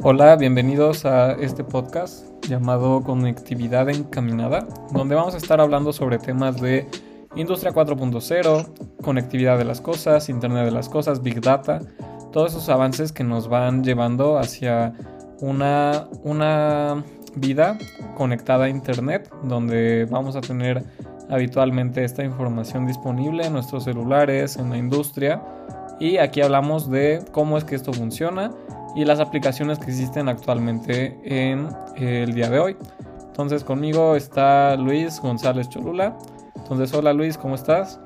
Hola, bienvenidos a este podcast llamado Conectividad Encaminada, donde vamos a estar hablando sobre temas de Industria 4.0, conectividad de las cosas, Internet de las cosas, Big Data, todos esos avances que nos van llevando hacia una, una vida conectada a Internet, donde vamos a tener habitualmente esta información disponible en nuestros celulares, en la industria, y aquí hablamos de cómo es que esto funciona y las aplicaciones que existen actualmente en el día de hoy. Entonces conmigo está Luis González Cholula. Entonces, hola Luis, ¿cómo estás?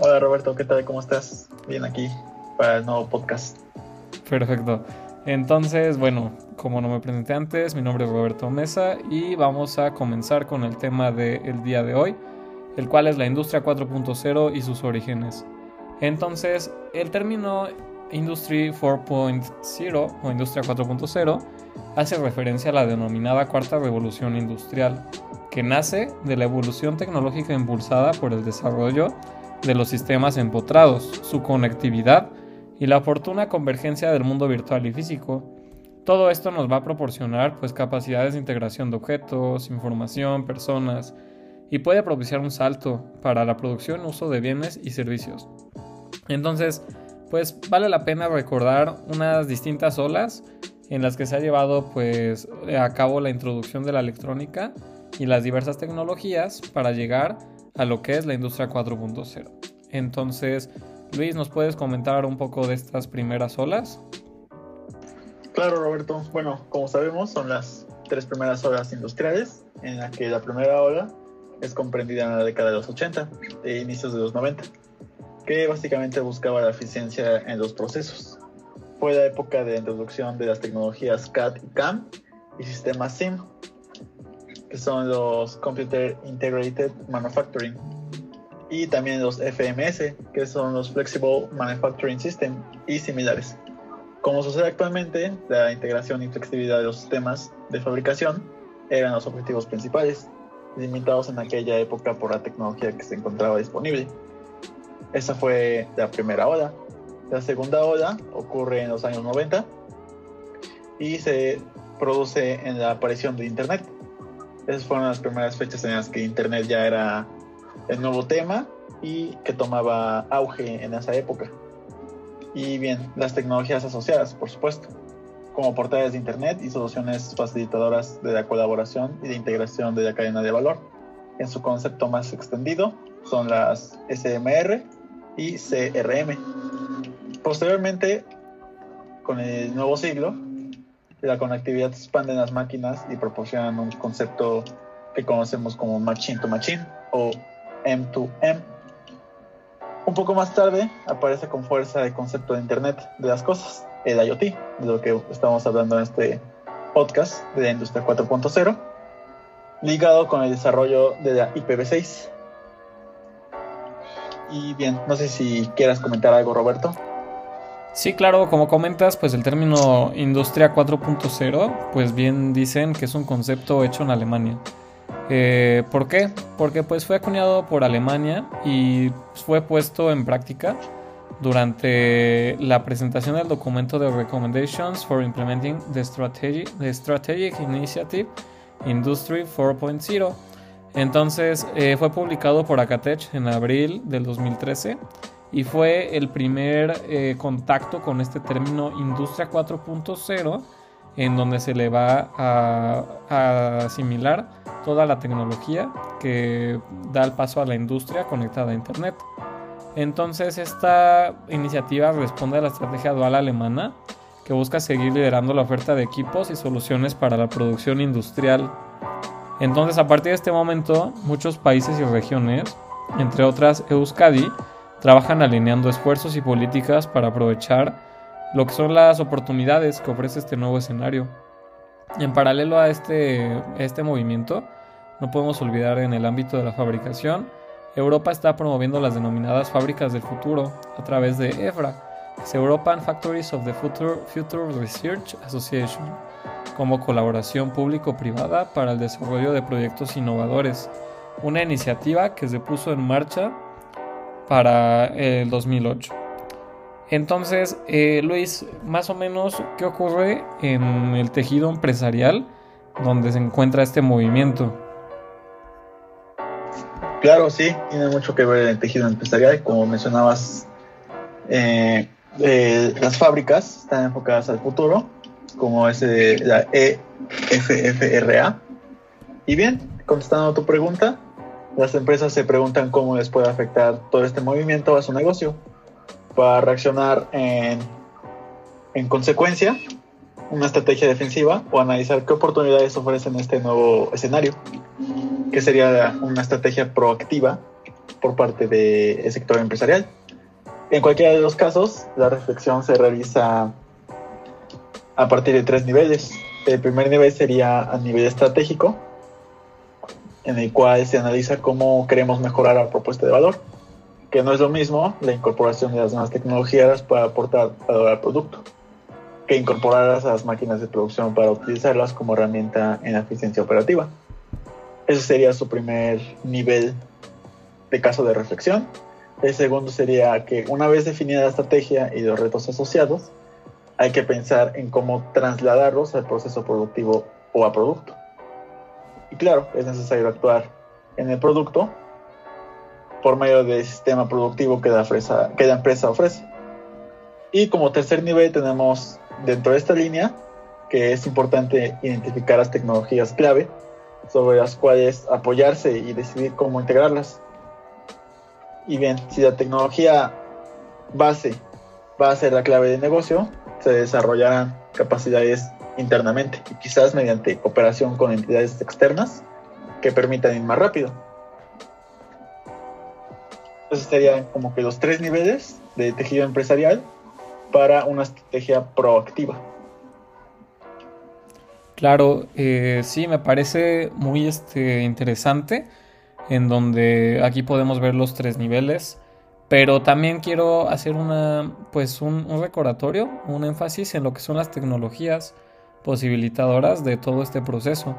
Hola Roberto, ¿qué tal? ¿Cómo estás? Bien aquí para el nuevo podcast. Perfecto. Entonces, bueno, como no me presenté antes, mi nombre es Roberto Mesa y vamos a comenzar con el tema del día de hoy, el cual es la industria 4.0 y sus orígenes. Entonces, el término Industry 4.0 o Industria 4.0 hace referencia a la denominada cuarta revolución industrial, que nace de la evolución tecnológica impulsada por el desarrollo de los sistemas empotrados, su conectividad y la oportuna convergencia del mundo virtual y físico. Todo esto nos va a proporcionar pues capacidades de integración de objetos, información, personas y puede propiciar un salto para la producción uso de bienes y servicios. Entonces, pues vale la pena recordar unas distintas olas en las que se ha llevado pues a cabo la introducción de la electrónica y las diversas tecnologías para llegar a lo que es la industria 4.0. Entonces, Luis, ¿nos puedes comentar un poco de estas primeras olas? Claro, Roberto. Bueno, como sabemos, son las tres primeras olas industriales, en las que la primera ola es comprendida en la década de los 80 e inicios de los 90 que básicamente buscaba la eficiencia en los procesos. Fue la época de introducción de las tecnologías CAD y CAM y sistemas SIM, que son los Computer Integrated Manufacturing, y también los FMS, que son los Flexible Manufacturing System y similares. Como sucede actualmente, la integración y flexibilidad de los sistemas de fabricación eran los objetivos principales, limitados en aquella época por la tecnología que se encontraba disponible. Esa fue la primera ola. La segunda ola ocurre en los años 90 y se produce en la aparición de Internet. Esas fueron las primeras fechas en las que Internet ya era el nuevo tema y que tomaba auge en esa época. Y bien, las tecnologías asociadas, por supuesto, como portales de Internet y soluciones facilitadoras de la colaboración y de integración de la cadena de valor. En su concepto más extendido son las SMR, y CRM. Posteriormente, con el nuevo siglo, la conectividad se expande en las máquinas y proporcionan un concepto que conocemos como machine to machine o M2M. Un poco más tarde aparece con fuerza el concepto de Internet de las cosas, el IoT, de lo que estamos hablando en este podcast de la industria 4.0, ligado con el desarrollo de la IPv6 y bien, no sé si quieras comentar algo, Roberto. Sí, claro, como comentas, pues el término Industria 4.0, pues bien dicen que es un concepto hecho en Alemania. Eh, ¿Por qué? Porque pues fue acuñado por Alemania y fue puesto en práctica durante la presentación del documento de Recommendations for Implementing the, the Strategic Initiative Industry 4.0 entonces eh, fue publicado por Acatech en abril del 2013 y fue el primer eh, contacto con este término Industria 4.0 en donde se le va a, asimilar toda la tecnología que da el paso a la industria conectada a Internet. Entonces esta iniciativa responde a la estrategia dual alemana que busca seguir liderando la oferta de equipos y soluciones para la producción industrial entonces, a partir de este momento, muchos países y regiones, entre otras Euskadi, trabajan alineando esfuerzos y políticas para aprovechar lo que son las oportunidades que ofrece este nuevo escenario. En paralelo a este, este movimiento, no podemos olvidar en el ámbito de la fabricación, Europa está promoviendo las denominadas fábricas del futuro a través de EFRA, European Factories of the Future, Future Research Association como colaboración público-privada para el desarrollo de proyectos innovadores, una iniciativa que se puso en marcha para el 2008. Entonces, eh, Luis, más o menos, ¿qué ocurre en el tejido empresarial donde se encuentra este movimiento? Claro, sí, tiene mucho que ver el tejido empresarial. Como mencionabas, eh, eh, las fábricas están enfocadas al futuro, como es la EFFRA. Y bien, contestando a tu pregunta, las empresas se preguntan cómo les puede afectar todo este movimiento a su negocio para reaccionar en, en consecuencia una estrategia defensiva o analizar qué oportunidades ofrecen este nuevo escenario, que sería una estrategia proactiva por parte del sector empresarial. En cualquiera de los casos, la reflexión se realiza a partir de tres niveles. El primer nivel sería a nivel estratégico, en el cual se analiza cómo queremos mejorar la propuesta de valor que no es lo mismo la incorporación de las nuevas tecnologías para aportar valor al producto que incorporar a las máquinas de producción para utilizarlas como herramienta en la eficiencia operativa. Ese sería su primer nivel de caso de reflexión. El segundo sería que una vez definida la estrategia y los retos asociados, hay que pensar en cómo trasladarlos al proceso productivo o a producto. Y claro, es necesario actuar en el producto por medio del sistema productivo que la, empresa ofrece. Y como tercer nivel tenemos dentro de esta línea que es importante identificar las tecnologías clave sobre las cuales apoyarse y decidir cómo integrarlas. Y bien, si la tecnología base va a ser la clave de negocio, se desarrollarán capacidades internamente y quizás mediante cooperación con entidades externas que permitan ir más rápido. Entonces serían como que los tres niveles de tejido empresarial para una estrategia proactiva. Claro, eh, sí, me parece muy este, interesante en donde aquí podemos ver los tres niveles, pero también quiero hacer una, pues un, recordatorio, un énfasis en lo que son las tecnologías posibilitadoras de todo este proceso,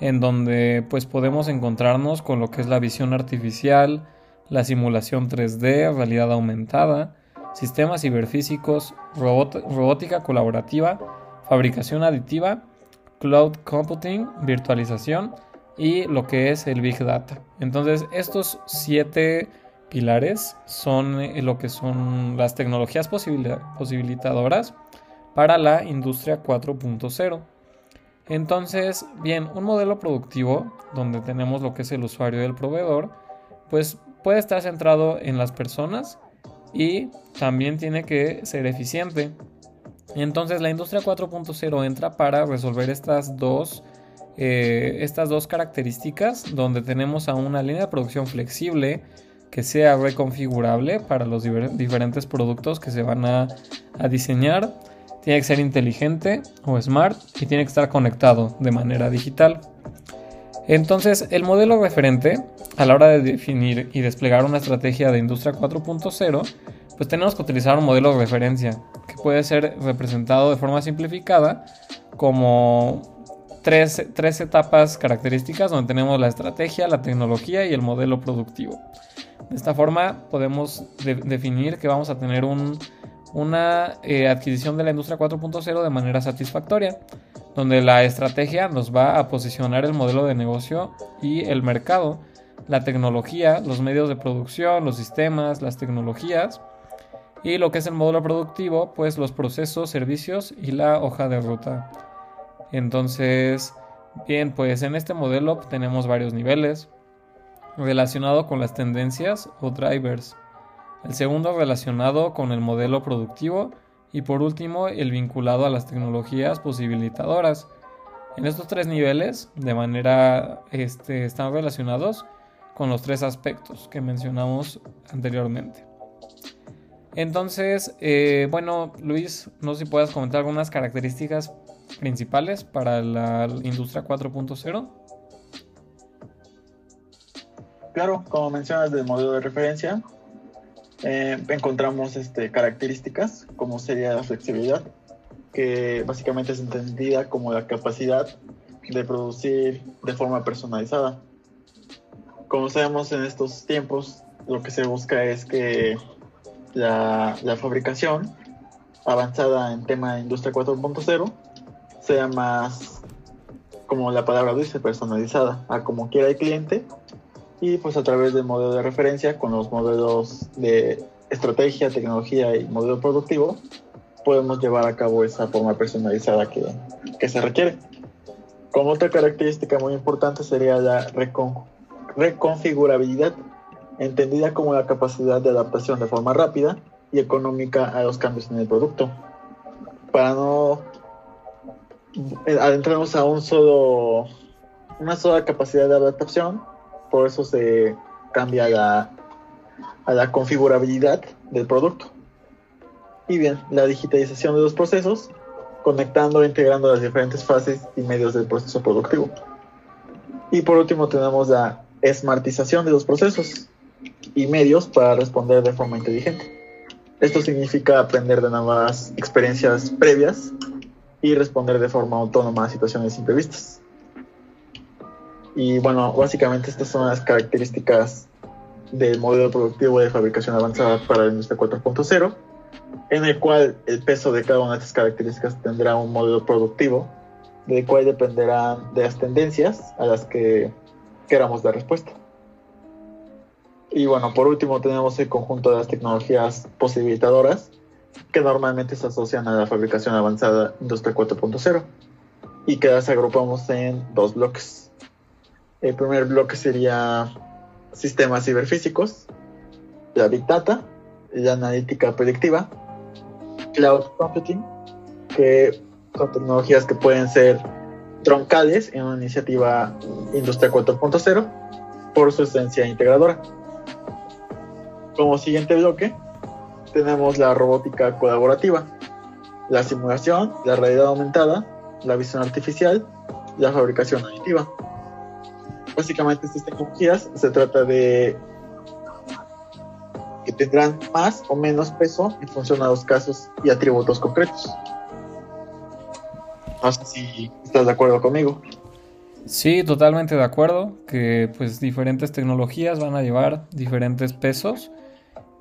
en donde pues podemos encontrarnos con lo que es la visión artificial, la simulación 3D, realidad aumentada, sistemas ciberfísicos, robótica colaborativa, fabricación aditiva, cloud computing, virtualización y lo que es el Big Data. Entonces, estos siete pilares son eh, lo que son las tecnologías posibilitadoras para la industria 4.0. Entonces, bien, un modelo productivo donde tenemos lo que es el usuario del proveedor, pues puede estar centrado en las personas y también tiene que ser eficiente. Entonces la industria 4.0 entra para resolver estas dos, eh, estas dos características donde tenemos a una línea de producción flexible que sea reconfigurable para los diferentes productos que se van a, diseñar. Tiene que ser inteligente o smart y tiene que estar conectado de manera digital. Entonces, el modelo referente, a la hora de definir y desplegar una estrategia de industria 4.0, pues tenemos que utilizar un modelo de referencia, que puede ser representado de forma simplificada como tres, etapas características donde tenemos la estrategia, la tecnología y el modelo productivo. De esta forma podemos definir que vamos a tener una eh, adquisición de la industria 4.0 de manera satisfactoria donde la estrategia nos va a posicionar el modelo de negocio y el mercado, la tecnología, los medios de producción, los sistemas, las tecnologías y lo que es el modelo productivo, pues los procesos, servicios y la hoja de ruta. Entonces, bien, pues en este modelo tenemos varios niveles relacionado con las tendencias o drivers. El segundo relacionado con el modelo productivo y por último el vinculado a las tecnologías posibilitadoras. En estos tres niveles, de manera, este, están relacionados con los tres aspectos que mencionamos anteriormente. Entonces, eh, bueno, Luis, no sé si puedas comentar algunas características principales para la industria 4.0. Claro, como mencionas del modelo de referencia, eh, encontramos este, características como sería la flexibilidad, que básicamente es entendida como la capacidad de producir de forma personalizada. Como sabemos en estos tiempos, lo que se busca es que la, la fabricación avanzada en tema de industria 4.0 sea más, como la palabra dice, personalizada a como quiera el cliente y pues a través del modelo de referencia con los modelos de estrategia, tecnología y modelo productivo podemos llevar a cabo esa forma personalizada que, que se requiere. Como otra característica muy importante sería la recon, reconfigurabilidad, entendida como la capacidad de adaptación de forma rápida y económica a los cambios en el producto. Para no eh, adentrarnos a un solo, una sola capacidad de adaptación, por eso se cambia la, configurabilidad del producto. Y bien, la digitalización de los procesos, conectando e integrando las diferentes fases y medios del proceso productivo. Y por último tenemos la smartización de los procesos y medios para responder de forma inteligente. Esto significa aprender de nuevas experiencias previas y responder de forma autónoma a situaciones imprevistas. Y bueno, básicamente estas son las características del modelo productivo de fabricación avanzada para la industria 4.0, en el cual el peso de cada una de estas características tendrá un modelo productivo, del cual dependerán de las tendencias a las que queramos dar respuesta. Y bueno, por último tenemos el conjunto de las tecnologías posibilitadoras que normalmente se asocian a la fabricación avanzada Industria 4.0 y que las agrupamos en dos bloques. El primer bloque sería sistemas ciberfísicos, la Big Data, la analítica predictiva, Cloud Computing, que son tecnologías que pueden ser troncales en una iniciativa Industria 4.0 por su esencia integradora. Como siguiente bloque, tenemos la robótica colaborativa, la simulación, la realidad aumentada, la visión artificial, la fabricación aditiva. Básicamente estas tecnologías se trata de que tendrán más o menos peso en función a los casos y atributos concretos. No sé si estás de acuerdo conmigo. Sí, totalmente de acuerdo, que pues diferentes tecnologías van a llevar diferentes pesos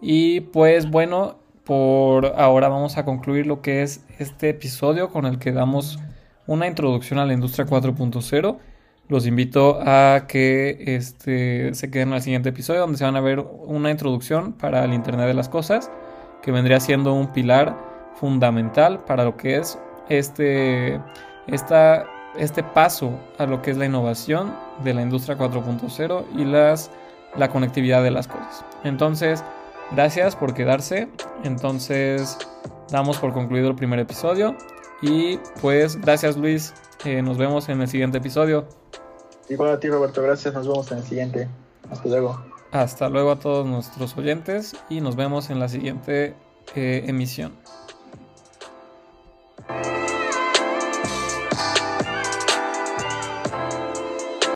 y pues bueno, por ahora vamos a concluir lo que es este episodio con el que damos una introducción a la industria 4.0. Los invito a que este, se queden al siguiente episodio donde se van a ver una introducción para el Internet de las Cosas, que vendría siendo un pilar fundamental para lo que es este, esta, este paso a lo que es la innovación de la industria 4.0 y las, la conectividad de las cosas. Entonces, Gracias por quedarse. Entonces, damos por concluido el primer episodio. Y pues, gracias Luis. Eh, nos vemos en el siguiente episodio. Igual a ti, Roberto. Gracias. Nos vemos en el siguiente. Hasta luego. Hasta luego a todos nuestros oyentes y nos vemos en la siguiente eh, emisión.